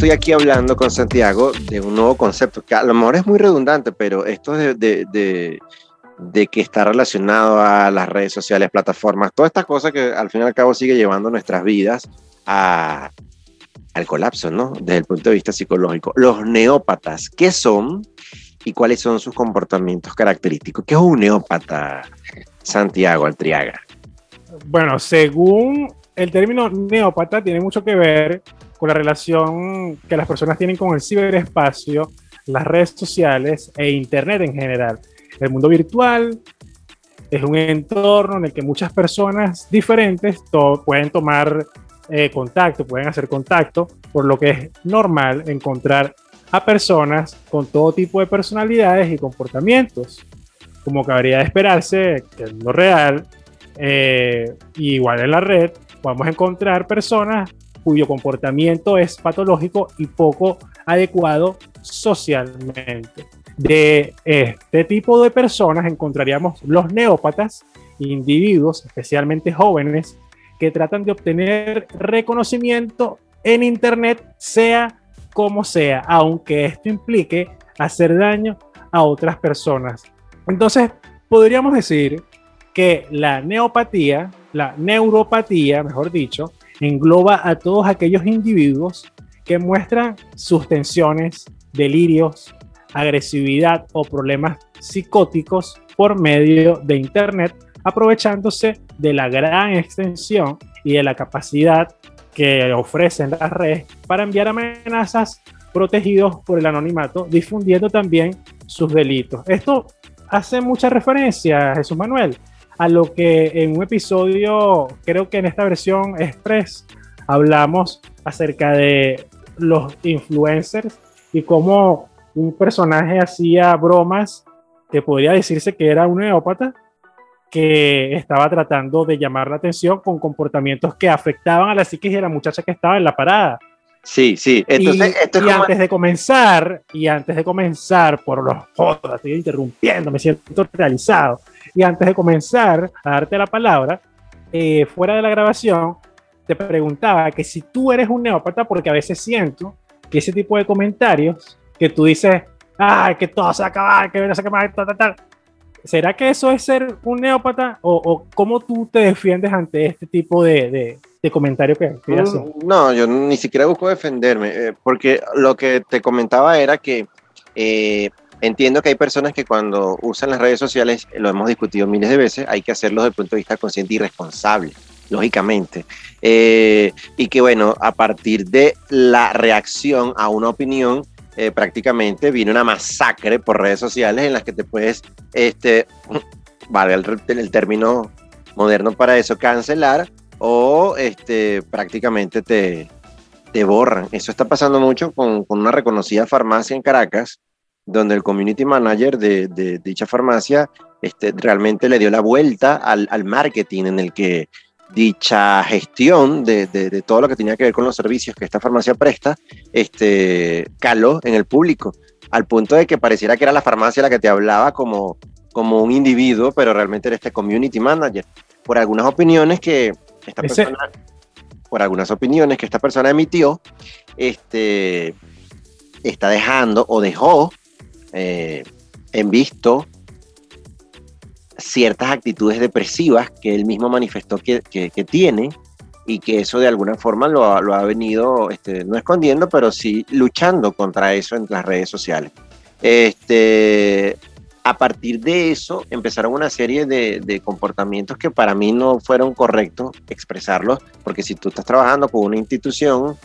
estoy aquí hablando con Santiago de un nuevo concepto, que a lo mejor es muy redundante, pero esto de, de, de, que está relacionado a las redes sociales, plataformas, todas estas cosas que al fin y al cabo sigue llevando nuestras vidas al colapso, ¿no? Desde el punto de vista psicológico. Los neópatas, ¿qué son y cuáles son sus comportamientos característicos? ¿Qué es un neópata, Santiago Altriaga? Bueno, según el término neópata, tiene mucho que ver con la relación que las personas tienen con el ciberespacio, las redes sociales e Internet en general. El mundo virtual es un entorno en el que muchas personas diferentes pueden tomar eh, contacto, pueden hacer contacto, por lo que es normal encontrar a personas con todo tipo de personalidades y comportamientos. Como cabría esperarse, que en lo real, eh, igual en la red, podemos encontrar personas cuyo comportamiento es patológico y poco adecuado socialmente. De este tipo de personas encontraríamos los neópatas, individuos, especialmente jóvenes, que tratan de obtener reconocimiento en Internet, sea como sea, aunque esto implique hacer daño a otras personas. Entonces, podríamos decir que la neopatía, la neuropatía, mejor dicho, engloba a todos aquellos individuos que muestran sus tensiones, delirios, agresividad o problemas psicóticos por medio de Internet, aprovechándose de la gran extensión y de la capacidad que ofrecen las redes para enviar amenazas protegidos por el anonimato, difundiendo también sus delitos. Esto hace mucha referencia, Jesús Manuel, a lo que en un episodio, creo que en esta versión express, hablamos acerca de los influencers y cómo un personaje hacía bromas que podría decirse que era un neópata que estaba tratando de llamar la atención con comportamientos que afectaban a la psiquis de la muchacha que estaba en la parada. Sí, sí. Entonces, y, antes de comenzar, y antes de comenzar, por los jodas, estoy interrumpiendo, me siento realizado. Y antes de comenzar a darte la palabra, eh, fuera de la grabación, te preguntaba que si tú eres un neópata, porque a veces siento que ese tipo de comentarios que tú dices, ah, que todo se va a acabar, que no se va a tal, tal, tal. ¿Será que eso es ser un neópata? ¿O, cómo tú te defiendes ante este tipo de, de, de comentario que, que mm, No, yo ni siquiera busco defenderme, eh, porque lo que te comentaba era que eh, Entiendo que hay personas que cuando usan las redes sociales, lo hemos discutido miles de veces, hay que hacerlo desde el punto de vista consciente y responsable, lógicamente. Eh, y que bueno, a partir de la reacción a una opinión, eh, prácticamente viene una masacre por redes sociales en las que te puedes, este, vale el, término moderno para eso, cancelar o este, prácticamente te, te borran. Eso está pasando mucho con, con una reconocida farmacia en Caracas donde el community manager de, dicha farmacia este, realmente le dio la vuelta al, marketing en el que dicha gestión de, todo lo que tenía que ver con los servicios que esta farmacia presta, este, caló en el público, al punto de que pareciera que era la farmacia la que te hablaba como, como un individuo, pero realmente era este community manager, por algunas opiniones que esta persona, por algunas opiniones que esta persona emitió, este, está dejando o dejó eh, en visto ciertas actitudes depresivas que él mismo manifestó que, tiene y que eso de alguna forma lo ha, venido, este, no escondiendo, pero sí luchando contra eso en las redes sociales. Este, a partir de eso empezaron una serie de, comportamientos que para mí no fueron correctos expresarlos, porque si tú estás trabajando con una institución,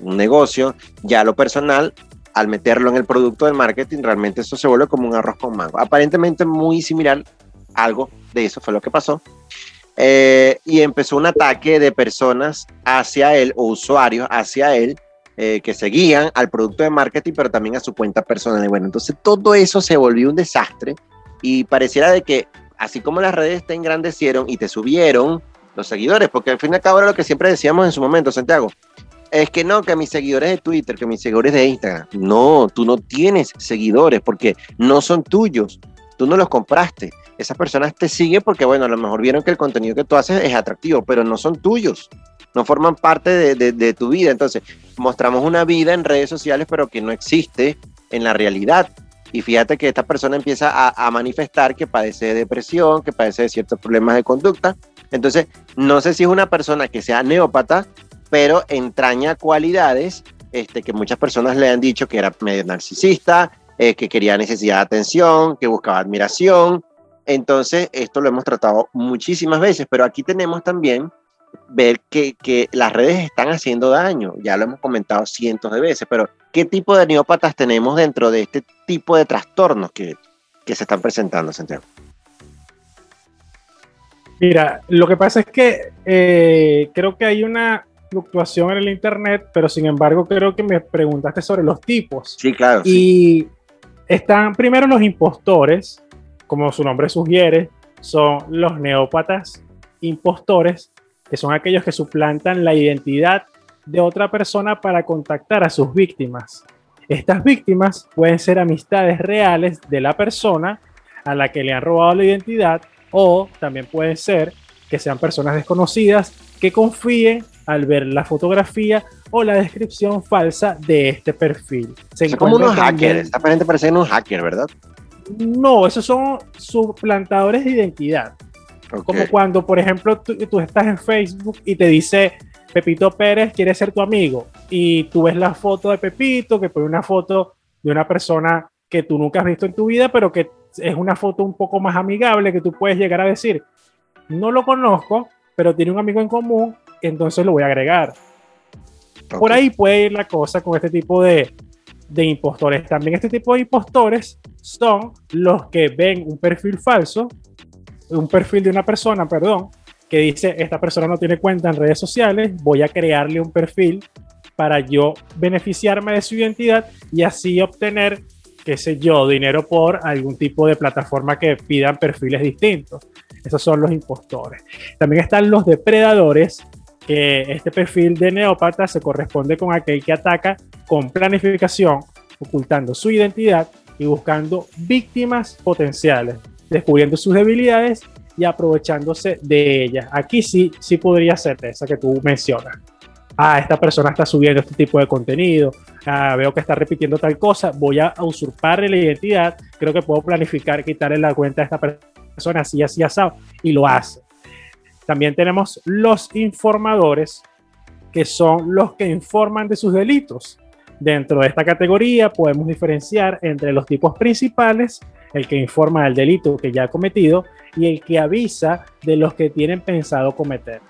un negocio, ya lo personal al meterlo en el producto del marketing, realmente eso se vuelve como un arroz con mango. Aparentemente muy similar, algo de eso fue lo que pasó. Eh, y empezó un ataque de personas hacia él o usuarios hacia él eh, que seguían al producto de marketing, pero también a su cuenta personal. Y bueno, entonces todo eso se volvió un desastre y pareciera de que así como las redes te engrandecieron y te subieron los seguidores, porque al fin y al cabo era lo que siempre decíamos en su momento, Santiago, es que no, que mis seguidores de Twitter, que mis seguidores de Instagram. No, tú no tienes seguidores porque no son tuyos. Tú no los compraste. Esas personas te siguen porque, bueno, a lo mejor vieron que el contenido que tú haces es atractivo, pero no son tuyos. No forman parte de, tu vida. Entonces, mostramos una vida en redes sociales, pero que no existe en la realidad. Y fíjate que esta persona empieza a, a, manifestar que padece de depresión, que padece de ciertos problemas de conducta. Entonces, no sé si es una persona que sea neópata, pero entraña cualidades este, que muchas personas le han dicho que era medio narcisista, eh, que quería necesidad de atención, que buscaba admiración. Entonces, esto lo hemos tratado muchísimas veces, pero aquí tenemos también ver que, que, las redes están haciendo daño. Ya lo hemos comentado cientos de veces, pero ¿qué tipo de neópatas tenemos dentro de este tipo de trastornos que, que se están presentando, Santiago? Mira, lo que pasa es que eh, creo que hay una fluctuación en el Internet, pero sin embargo creo que me preguntaste sobre los tipos. Sí, claro. Y sí. están primero los impostores, como su nombre sugiere, son los neópatas impostores, que son aquellos que suplantan la identidad de otra persona para contactar a sus víctimas. Estas víctimas pueden ser amistades reales de la persona a la que le han robado la identidad o también pueden ser que sean personas desconocidas que confíen al ver la fotografía o la descripción falsa de este perfil. Se como unos hackers, esta gente parece unos hackers, ¿verdad? No, esos son suplantadores de identidad. Okay. Como cuando, por ejemplo, tú, tú, estás en Facebook y te dice Pepito Pérez quiere ser tu amigo y tú ves la foto de Pepito, que pone una foto de una persona que tú nunca has visto en tu vida, pero que es una foto un poco más amigable que tú puedes llegar a decir, no lo conozco, pero tiene un amigo en común, entonces lo voy a agregar. Okay. Por ahí puede ir la cosa con este tipo de, de impostores. También este tipo de impostores son los que ven un perfil falso, un perfil de una persona, perdón, que dice, esta persona no tiene cuenta en redes sociales, voy a crearle un perfil para yo beneficiarme de su identidad y así obtener, qué sé yo, dinero por algún tipo de plataforma que pidan perfiles distintos. Esos son los impostores. También están los depredadores, que este perfil de neópata se corresponde con aquel que ataca con planificación, ocultando su identidad y buscando víctimas potenciales, descubriendo sus debilidades y aprovechándose de ellas. Aquí sí, sí podría ser esa que tú mencionas. Ah, esta persona está subiendo este tipo de contenido, ah, veo que está repitiendo tal cosa, voy a usurparle la identidad, creo que puedo planificar quitarle la cuenta a esta persona así, así, asado, y lo hace. También tenemos los informadores, que son los que informan de sus delitos. Dentro de esta categoría podemos diferenciar entre los tipos principales, el que informa del delito que ya ha cometido y el que avisa de los que tienen pensado cometer.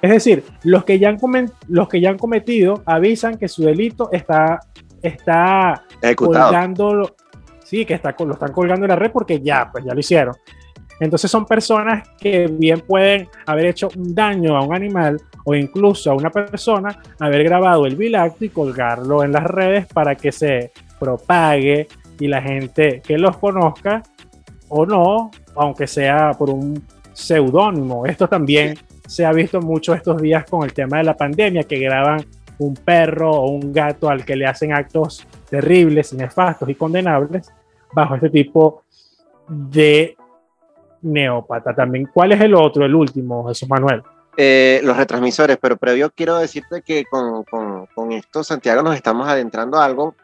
Es decir, los que ya han, los que ya han cometido avisan que su delito está, está colgando, sí, que está, lo están colgando en la red porque ya, pues ya lo hicieron. Entonces son personas que bien pueden haber hecho un daño a un animal o incluso a una persona, haber grabado el vilacto y colgarlo en las redes para que se propague y la gente que los conozca o no, aunque sea por un seudónimo. Esto también se ha visto mucho estos días con el tema de la pandemia, que graban un perro o un gato al que le hacen actos terribles, nefastos y condenables bajo este tipo de neópata también. ¿Cuál es el otro, el último, Jesús Manuel? Eh, los retransmisores, pero previo quiero decirte que con, con, con, esto, Santiago, nos estamos adentrando a algo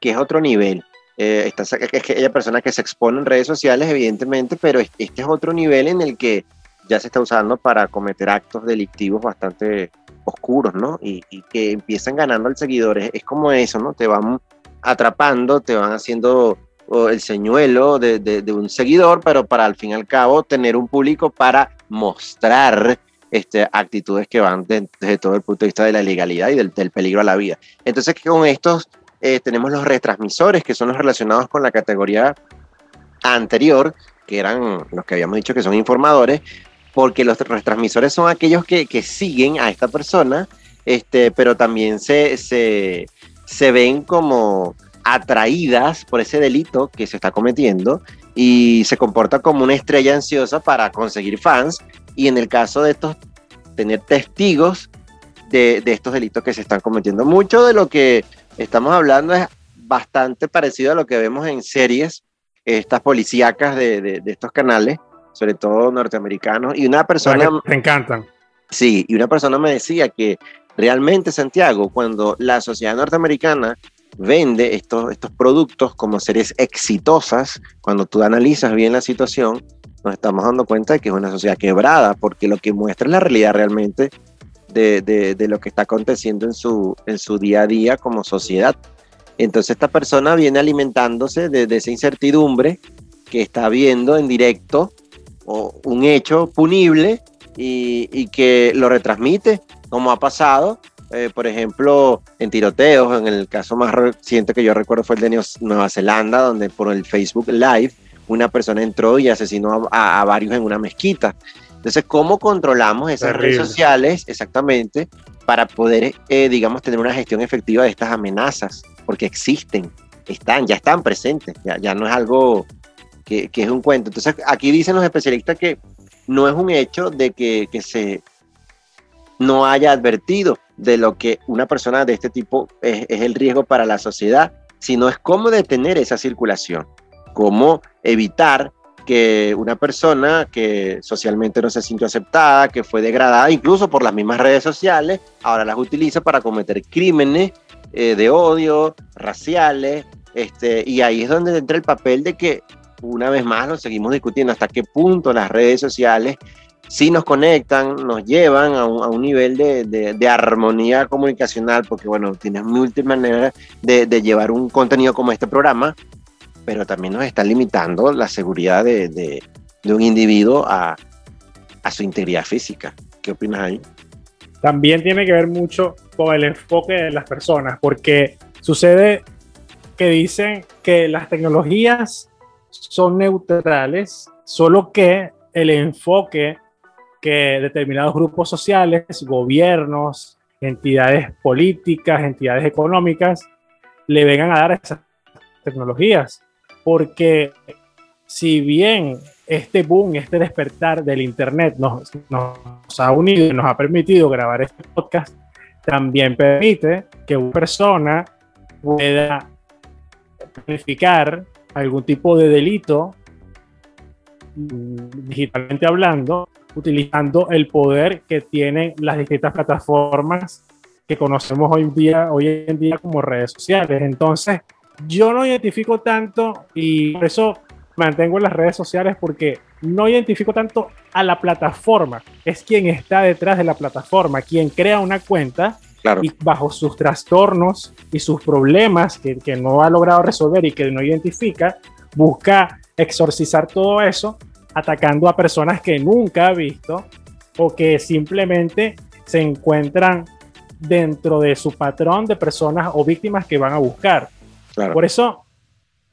que es otro nivel. Eh, esta, es aquella persona que se expone en redes sociales, evidentemente, pero este es otro nivel en el que ya se está usando para cometer actos delictivos bastante oscuros, ¿no? Y, y que empiezan ganando al seguidor. Es, como eso, ¿no? Te van atrapando, te van haciendo el señuelo de, de, de, un seguidor, pero para al fin y al cabo tener un público para mostrar este, actitudes que van de, desde todo el punto de vista de la legalidad y del, del peligro a la vida. Entonces, con estos eh, tenemos los retransmisores, que son los relacionados con la categoría anterior, que eran los que habíamos dicho que son informadores, porque los retransmisores son aquellos que, que siguen a esta persona, este, pero también se, se, se ven como atraídas por ese delito que se está cometiendo y se comporta como una estrella ansiosa para conseguir fans y en el caso de estos, tener testigos de, de, estos delitos que se están cometiendo. Mucho de lo que estamos hablando es bastante parecido a lo que vemos en series, estas policíacas de, de, de estos canales, sobre todo norteamericanos, y una persona... Me encantan. Sí, y una persona me decía que Realmente, Santiago, cuando la sociedad norteamericana vende estos, estos productos como series exitosas, cuando tú analizas bien la situación, nos estamos dando cuenta de que es una sociedad quebrada, porque lo que muestra es la realidad realmente de, de, lo que está aconteciendo en su, en su día a día como sociedad. Entonces esta persona viene alimentándose de, de esa incertidumbre que está viendo en directo o un hecho punible y, y que lo retransmite, como ha pasado eh, por ejemplo, en tiroteos, en el caso más reciente que yo recuerdo fue el de Nueva Zelanda, donde por el Facebook Live una persona entró y asesinó a, varios en una mezquita. Entonces, ¿cómo controlamos esas redes sociales exactamente para poder, eh, digamos, tener una gestión efectiva de estas amenazas? Porque existen, están, ya están presentes, ya, ya no es algo que, que, es un cuento. Entonces, aquí dicen los especialistas que no es un hecho de que, que se no haya advertido de lo que una persona de este tipo es, el riesgo para la sociedad, sino es cómo detener esa circulación, cómo evitar que una persona que socialmente no se sintió aceptada, que fue degradada incluso por las mismas redes sociales, ahora las utiliza para cometer crímenes eh, de odio, raciales, este, y ahí es donde entra el papel de que una vez más lo seguimos discutiendo hasta qué punto las redes sociales sí nos conectan, nos llevan a un, nivel de, armonía comunicacional, porque bueno, tienes múltiples maneras de, llevar un contenido como este programa, pero también nos está limitando la seguridad de, un individuo a, su integridad física. ¿Qué opinas ahí? También tiene que ver mucho con el enfoque de las personas, porque sucede que dicen que las tecnologías son neutrales, solo que el enfoque que determinados grupos sociales, gobiernos, entidades políticas, entidades económicas, le vengan a dar esas tecnologías. Porque si bien este boom, este despertar del Internet nos, ha unido y nos ha permitido grabar este podcast, también permite que una persona pueda planificar algún tipo de delito digitalmente hablando utilizando el poder que tienen las distintas plataformas que conocemos hoy en día, hoy en día como redes sociales. Entonces, yo no identifico tanto y por eso mantengo las redes sociales porque no identifico tanto a la plataforma, es quien está detrás de la plataforma, quien crea una cuenta y bajo sus trastornos y sus problemas que, que no ha logrado resolver y que no identifica, busca exorcizar todo eso atacando a personas que nunca ha visto o que simplemente se encuentran dentro de su patrón de personas o víctimas que van a buscar. Por eso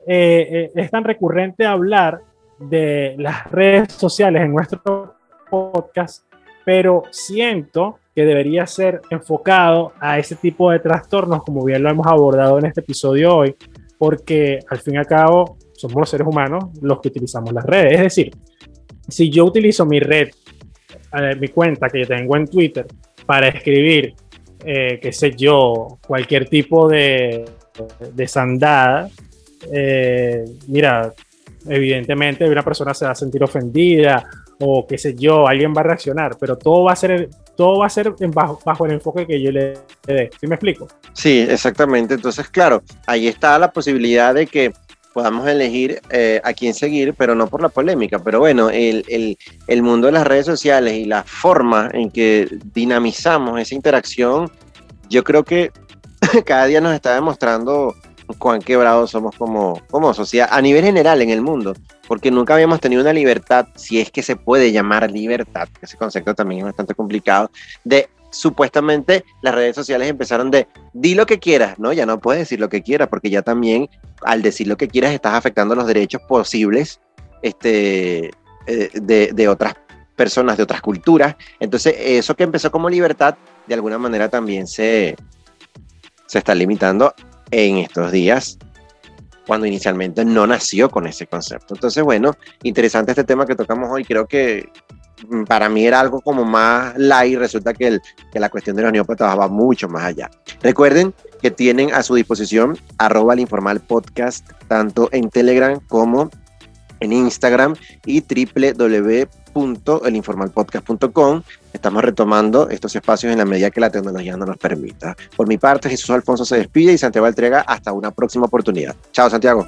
eh, eh, es tan recurrente hablar de las redes sociales en nuestro podcast, pero siento que debería ser enfocado a ese tipo de trastornos, como bien lo hemos abordado en este episodio hoy, porque al fin y al cabo somos los seres humanos los que utilizamos las redes. Es decir, si yo utilizo mi red, eh, mi cuenta que yo tengo en Twitter para escribir, eh, qué sé yo, cualquier tipo de, de sandada, eh, mira, evidentemente una persona se va a sentir ofendida o qué sé yo, alguien va a reaccionar, pero todo va a ser, todo va a ser bajo, el enfoque que yo le dé. ¿Sí me explico? Sí, exactamente. Entonces, claro, ahí está la posibilidad de que podamos elegir eh, a quién seguir, pero no por la polémica. Pero bueno, el, el, el, mundo de las redes sociales y la forma en que dinamizamos esa interacción, yo creo que cada día nos está demostrando cuán quebrados somos como, como sociedad a nivel general en el mundo, porque nunca habíamos tenido una libertad, si es que se puede llamar libertad, ese concepto también es bastante complicado, de supuestamente las redes sociales empezaron de di lo que quieras, ¿no? Ya no puedes decir lo que quieras, porque ya también al decir lo que quieras estás afectando los derechos posibles este, eh, de, de otras personas, de otras culturas. Entonces, eso que empezó como libertad, de alguna manera también se, se está limitando en estos días, cuando inicialmente no nació con ese concepto. Entonces, bueno, interesante este tema que tocamos hoy. Creo que Mm, para mí era algo como más light, resulta que, el, que la cuestión de los neópatas va mucho más allá. Recuerden que tienen a su disposición arroba el informal podcast, tanto en Telegram como en Instagram y www.elinformalpodcast.com. Estamos retomando estos espacios en la medida que la tecnología nos los permita. Por mi parte, Jesús Alfonso se despide y Santiago entrega hasta una próxima oportunidad. Chao, Santiago.